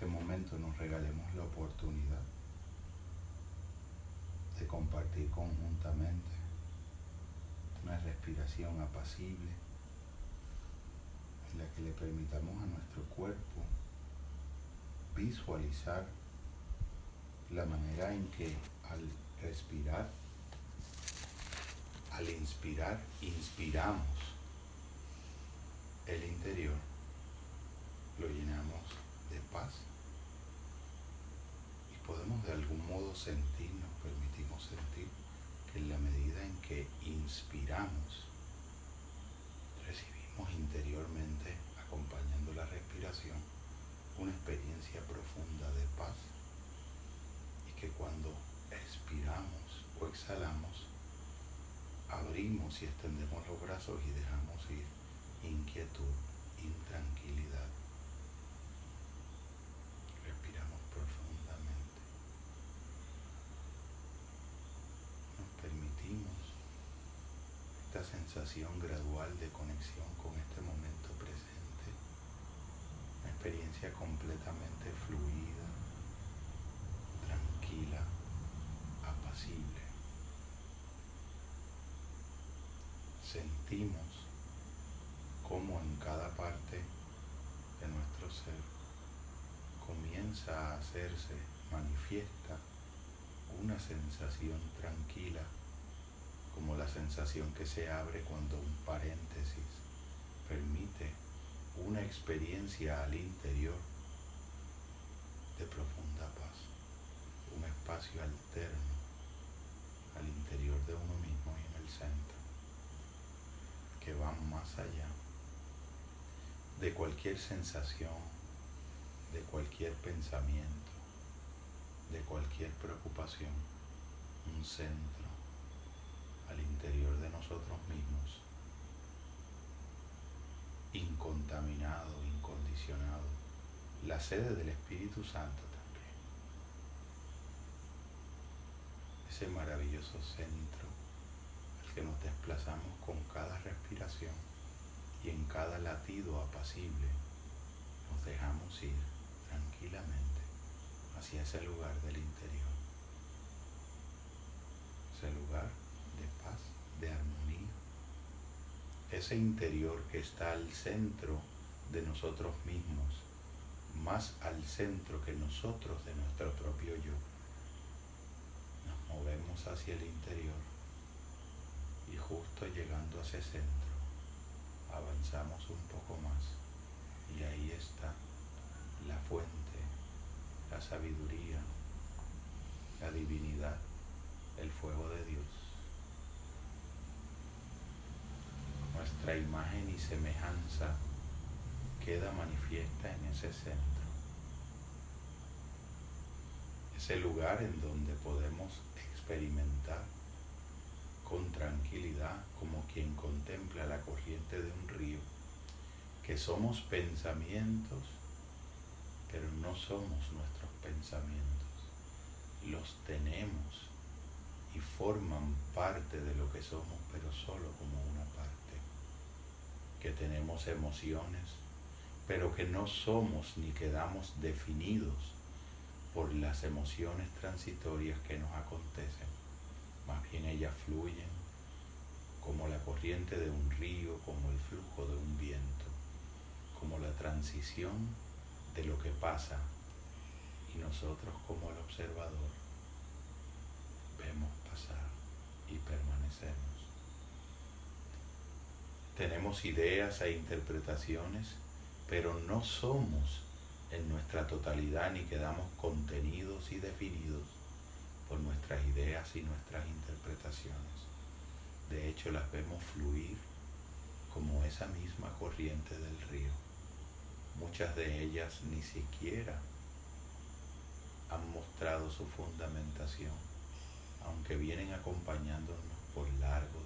este momento nos regalemos la oportunidad de compartir conjuntamente una respiración apacible en la que le permitamos a nuestro cuerpo visualizar la manera en que al respirar, al inspirar, inspiramos el interior, lo llenamos de paz de algún modo sentir, nos permitimos sentir que en la medida en que inspiramos, recibimos interiormente, acompañando la respiración, una experiencia profunda de paz y que cuando expiramos o exhalamos, abrimos y extendemos los brazos y dejamos ir inquietud, intranquilidad. Respiramos profundamente. Nos permitimos esta sensación gradual de conexión con este momento presente. Una experiencia completamente fluida, tranquila, apacible. Sentimos cómo en cada parte de nuestro ser comienza a hacerse manifiesta una sensación tranquila, como la sensación que se abre cuando un paréntesis permite una experiencia al interior de profunda paz, un espacio alterno al interior de uno mismo y en el centro, que va más allá de cualquier sensación, de cualquier pensamiento, de cualquier preocupación, un centro al interior de nosotros mismos, incontaminado, incondicionado, la sede del Espíritu Santo también. Ese maravilloso centro al que nos desplazamos con cada respiración y en cada latido apacible nos dejamos ir tranquilamente hacia ese lugar del interior, ese lugar de armonía, ese interior que está al centro de nosotros mismos, más al centro que nosotros de nuestro propio yo. Nos movemos hacia el interior y justo llegando a ese centro avanzamos un poco más y ahí está la fuente, la sabiduría, la divinidad, el fuego de Dios. Nuestra imagen y semejanza queda manifiesta en ese centro. Ese lugar en donde podemos experimentar con tranquilidad como quien contempla la corriente de un río, que somos pensamientos, pero no somos nuestros pensamientos, los tenemos y forman parte de lo que somos, pero solo como una que tenemos emociones, pero que no somos ni quedamos definidos por las emociones transitorias que nos acontecen más bien ellas fluyen como la corriente de un río, como el flujo de un viento, como la transición de lo que pasa y nosotros como el observador vemos pasar y permanecemos. Tenemos ideas e interpretaciones, pero no somos en nuestra totalidad ni quedamos contenidos y definidos por nuestras ideas y nuestras interpretaciones. De hecho, las vemos fluir como esa misma corriente del río. Muchas de ellas ni siquiera han mostrado su fundamentación, aunque vienen acompañándonos por largo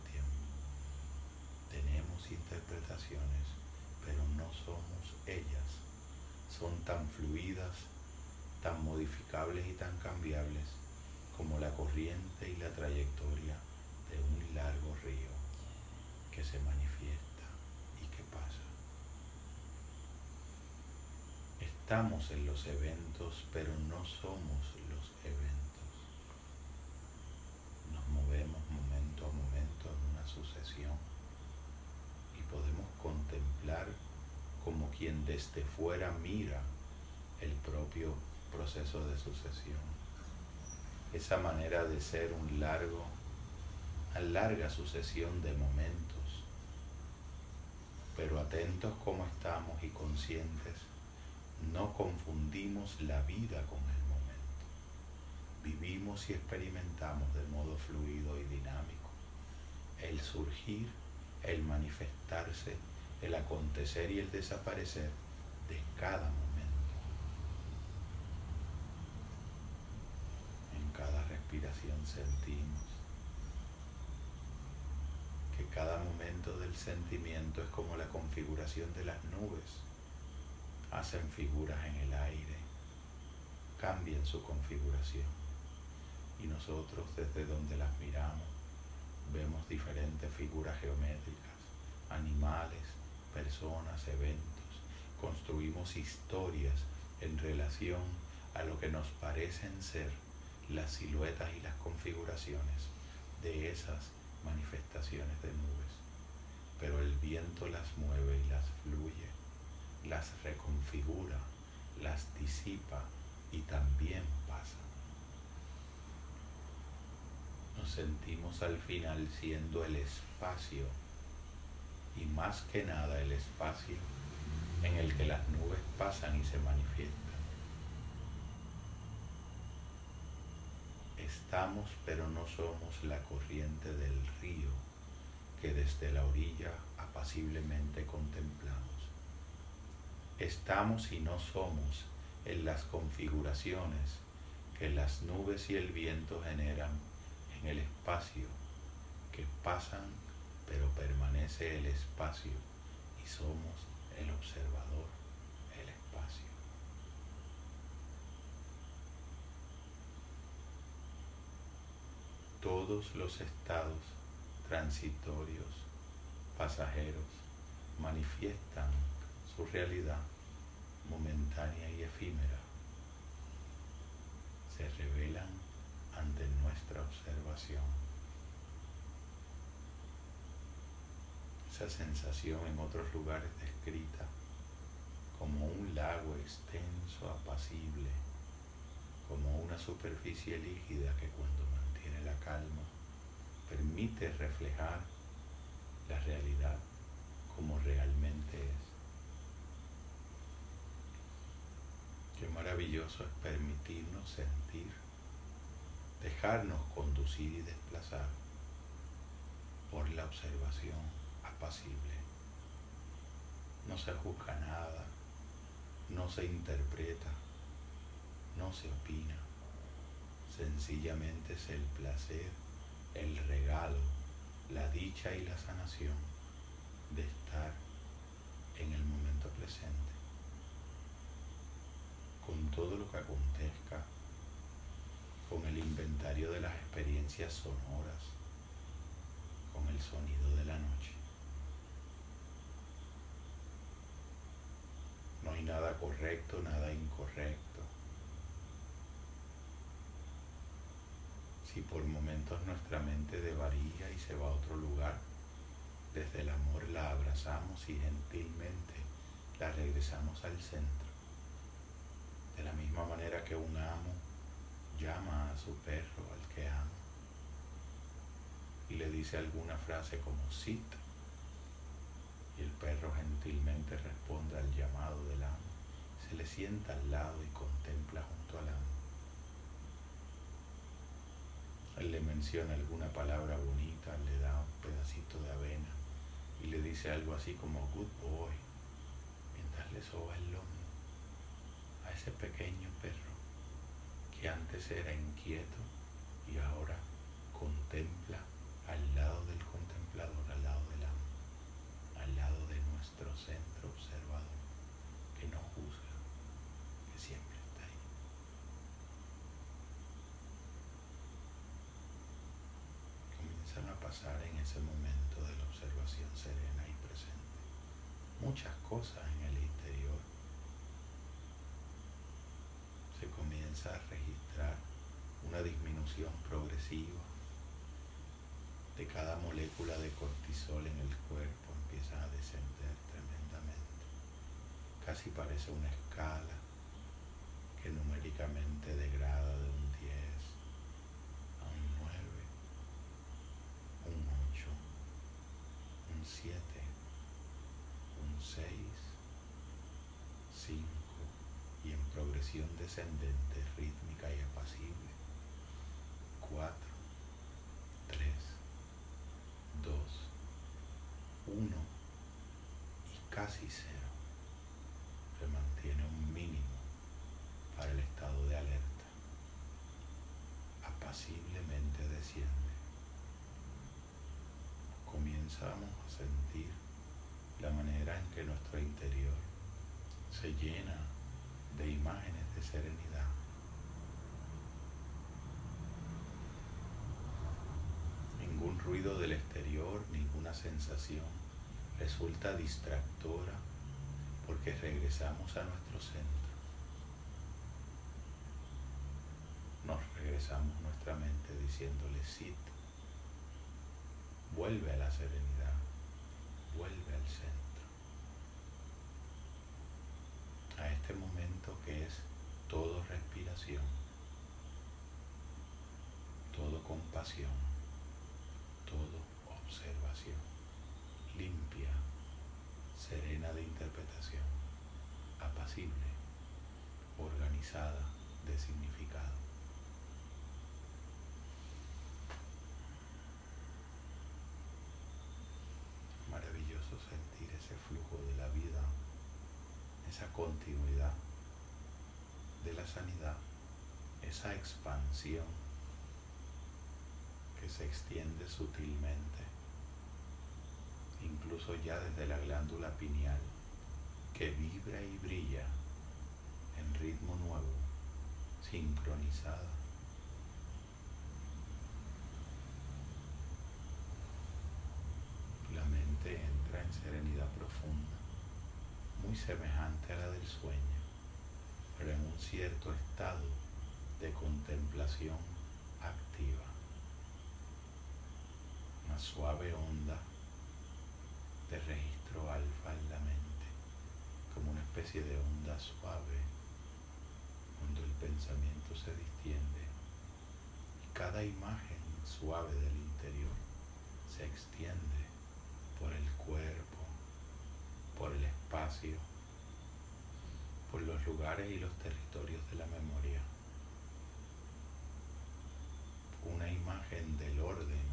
interpretaciones, pero no somos ellas. Son tan fluidas, tan modificables y tan cambiables como la corriente y la trayectoria de un largo río que se manifiesta y que pasa. Estamos en los eventos, pero no somos los eventos. Nos movemos momento a momento en una sucesión y podemos contemplar como quien desde fuera mira el propio proceso de sucesión. Esa manera de ser un largo, una larga sucesión de momentos, pero atentos como estamos y conscientes, no confundimos la vida con el momento. Vivimos y experimentamos de modo fluido y dinámico el surgir, el manifestarse, el acontecer y el desaparecer de cada momento. En cada respiración sentimos que cada momento del sentimiento es como la configuración de las nubes. Hacen figuras en el aire, cambian su configuración y nosotros desde donde las miramos vemos diferentes figuras geométricas, animales, personas, eventos, construimos historias en relación a lo que nos parecen ser las siluetas y las configuraciones de esas manifestaciones de nubes. Pero el viento las mueve y las fluye, las reconfigura, las disipa y también pasa. Nos sentimos al final siendo el espacio y más que nada el espacio en el que las nubes pasan y se manifiestan. Estamos pero no somos la corriente del río que desde la orilla apaciblemente contemplamos. Estamos y no somos en las configuraciones que las nubes y el viento generan en el espacio que pasan pero permanece el espacio y somos el observador, el espacio. Todos los estados transitorios, pasajeros, manifiestan su realidad momentánea y efímera. Se revelan ante nuestra observación. Esa sensación en otros lugares descrita como un lago extenso, apacible, como una superficie líquida que cuando mantiene la calma permite reflejar la realidad como realmente es. Qué maravilloso es permitirnos sentir, dejarnos conducir y desplazar por la observación apacible. No se juzga nada, no se interpreta, no se opina. Sencillamente es el placer, el regalo, la dicha y la sanación de estar en el momento presente. Con todo lo que acontezca, con el inventario de las experiencias sonoras, con el sonido de la noche. No hay nada correcto, nada incorrecto. Si por momentos nuestra mente devaría y se va a otro lugar, desde el amor la abrazamos y gentilmente la regresamos al centro. De la misma manera que un amo llama a su perro al que ama y le dice alguna frase como cita y el perro gentilmente responde al llamado del amo. Se le sienta al lado y contempla junto al amo. Él le menciona alguna palabra bonita, le da un pedacito de avena y le dice algo así como good boy, mientras le soba el lomo a ese pequeño perro que antes era inquieto y ahora contempla al lado del contemplador, al lado nuestro centro observador, que no juzga, que siempre está ahí. Comienzan a pasar en ese momento de la observación serena y presente muchas cosas en el interior. Se comienza a registrar una disminución progresiva de cada molécula de cortisol en el cuerpo casi parece una escala que numéricamente degrada de un 10 a un 9, un 8, un 7, un 6, 5 y en progresión descendente, rítmica y apacible. 4, 3, 2, 1 y casi 0. Apaciblemente desciende. Comenzamos a sentir la manera en que nuestro interior se llena de imágenes de serenidad. Ningún ruido del exterior, ninguna sensación resulta distractora porque regresamos a nuestro centro. Nos regresamos nuestra mente diciéndole sit, vuelve a la serenidad, vuelve al centro. a este momento que es todo respiración, todo compasión, todo observación, limpia, serena de interpretación, apacible, organizada de significado. Maravilloso sentir ese flujo de la vida esa continuidad de la sanidad, esa expansión que se extiende sutilmente, incluso ya desde la glándula pineal, que vibra y brilla en ritmo nuevo, sincronizada. La mente entra en serenidad profunda muy semejante a la del sueño, pero en un cierto estado de contemplación activa. Una suave onda de registro alfa en la mente, como una especie de onda suave cuando el pensamiento se distiende y cada imagen suave del interior se extiende por el cuerpo, por el espacio, por los lugares y los territorios de la memoria. Una imagen del orden,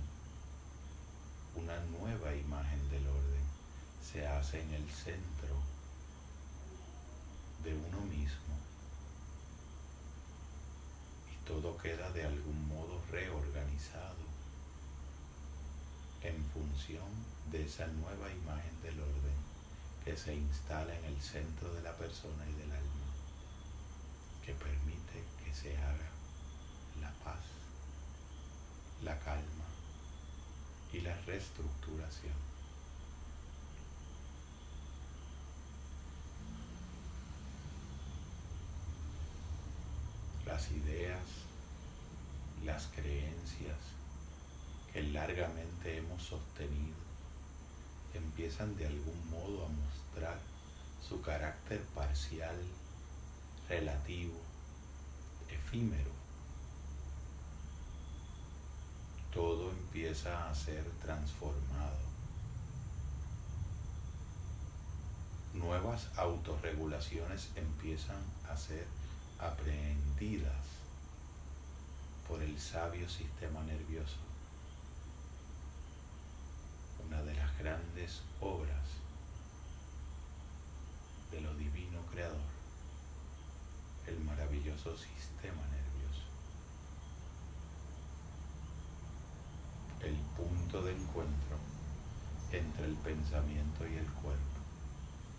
una nueva imagen del orden se hace en el centro de uno mismo y todo queda de algún modo reorganizado en función de esa nueva imagen del orden que se instala en el centro de la persona y del alma, que permite que se haga la paz, la calma y la reestructuración. Las ideas, las creencias que largamente hemos sostenido empiezan de algún modo a mostrar su carácter parcial, relativo, efímero. Todo empieza a ser transformado. Nuevas autorregulaciones empiezan a ser aprehendidas por el sabio sistema nervioso una de las grandes obras de lo divino creador, el maravilloso sistema nervioso. El punto de encuentro entre el pensamiento y el cuerpo,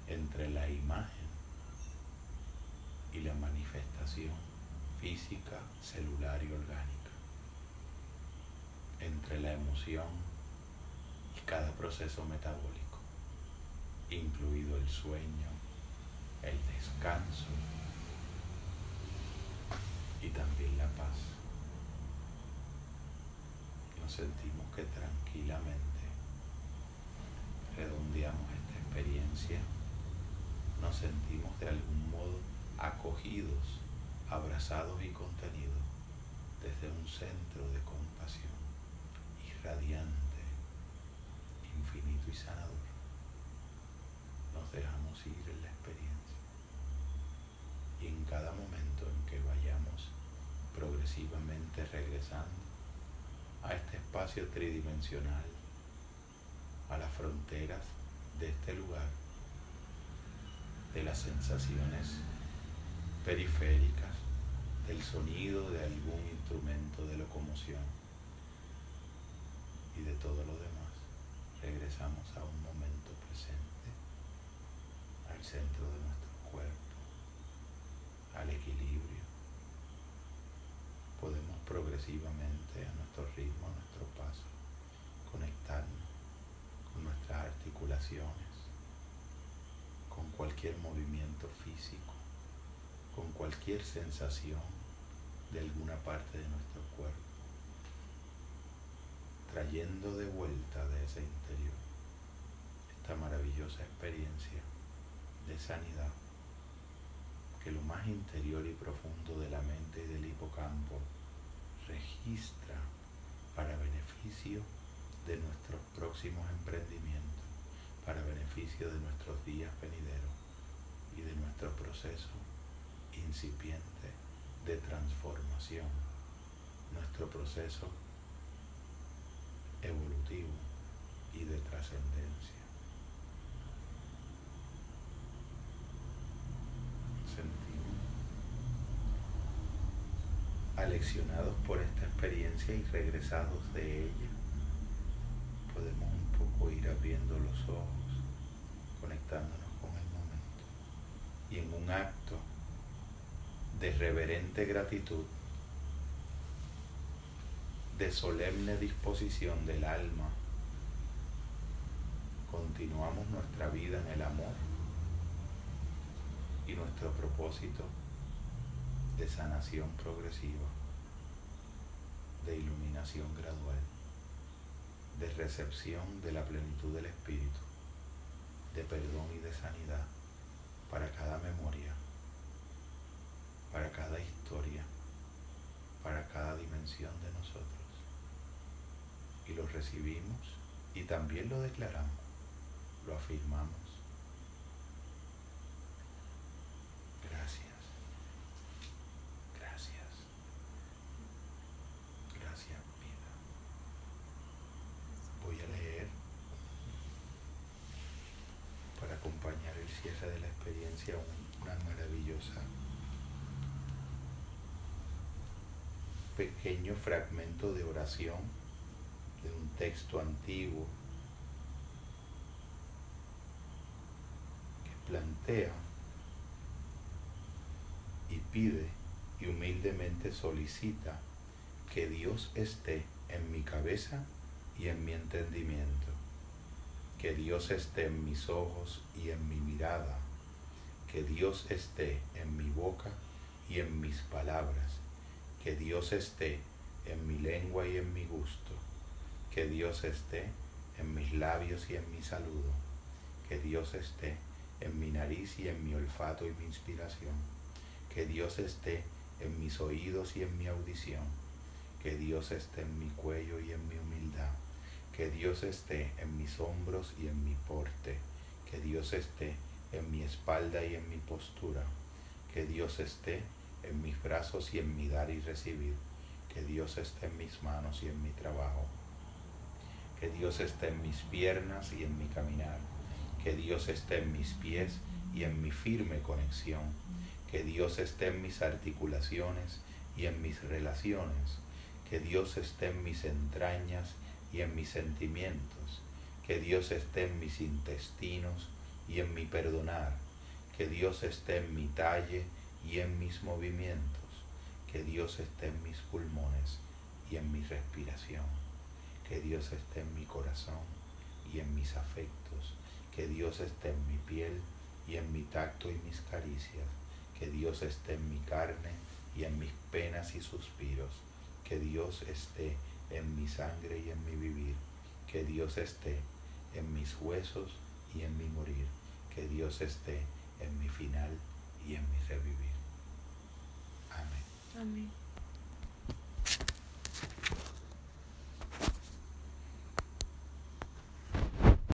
entre la imagen y la manifestación física, celular y orgánica, entre la emoción cada proceso metabólico, incluido el sueño, el descanso y también la paz. nos sentimos que tranquilamente redondeamos esta experiencia, nos sentimos de algún modo acogidos, abrazados y contenidos desde un centro de compasión irradiante, infinito y sanador. Nos dejamos ir en la experiencia y en cada momento en que vayamos progresivamente regresando a este espacio tridimensional, a las fronteras de este lugar, de las sensaciones periféricas, del sonido de algún instrumento de locomoción y de todo lo demás. Regresamos a un momento presente, al centro de nuestro cuerpo, al equilibrio. Podemos progresivamente a nuestro ritmo, a nuestro paso, conectarnos con nuestras articulaciones, con cualquier movimiento físico, con cualquier sensación de alguna parte de nuestro cuerpo, trayendo de vuelta de ese interior esta maravillosa experiencia de sanidad que lo más interior y profundo de la mente y del hipocampo registra para beneficio de nuestros próximos emprendimientos, para beneficio de nuestros días venideros y de nuestro proceso incipiente de transformación, nuestro proceso evolutivo y de trascendencia. Sentimos aleccionados por esta experiencia y regresados de ella, podemos un poco ir abriendo los ojos, conectándonos con el momento y en un acto de reverente gratitud, de solemne disposición del alma, continuamos nuestra vida en el amor y nuestro propósito de sanación progresiva, de iluminación gradual, de recepción de la plenitud del Espíritu, de perdón y de sanidad para cada memoria para cada historia, para cada dimensión de nosotros. Lo recibimos y también lo declaramos, lo afirmamos. Gracias. Gracias. Gracias, vida. Voy a leer para acompañar el cierre de la experiencia una maravillosa pequeño fragmento de oración texto antiguo que plantea y pide y humildemente solicita que Dios esté en mi cabeza y en mi entendimiento, que Dios esté en mis ojos y en mi mirada, que Dios esté en mi boca y en mis palabras. Que Dios esté en mi lengua y en mi gusto, que Dios esté en mis labios y en mi saludo, que Dios esté en mi nariz y en mi olfato y mi inspiración, que Dios esté en mis oídos y en mi audición, que Dios esté en mi cuello y en mi humildad, que Dios esté en mis hombros y en mi porte, que Dios esté en mi espalda y en mi postura, que Dios esté en mis brazos y en mi dar y recibir. Que Dios esté en mis manos y en mi trabajo. Que Dios esté en mis piernas y en mi caminar. Que Dios esté en mis pies y en mi firme conexión. Que Dios esté en mis articulaciones y en mis relaciones. Que Dios esté en mis entrañas y en mis sentimientos. Que Dios esté en mis intestinos y en mi perdonar. Que Dios esté en mi talle y en mis movimientos, que Dios esté en mis pulmones y en mi respiración, que Dios esté en mi corazón y en mis afectos, que Dios esté en mi piel y en mi tacto y mis caricias, que Dios esté en mi carne y en mis penas y suspiros, que Dios esté en mi sangre y en mi vivir. Que Dios esté en mis huesos y en mi morir. Que Dios esté en mi final y en mi revivir. Amén. Amén.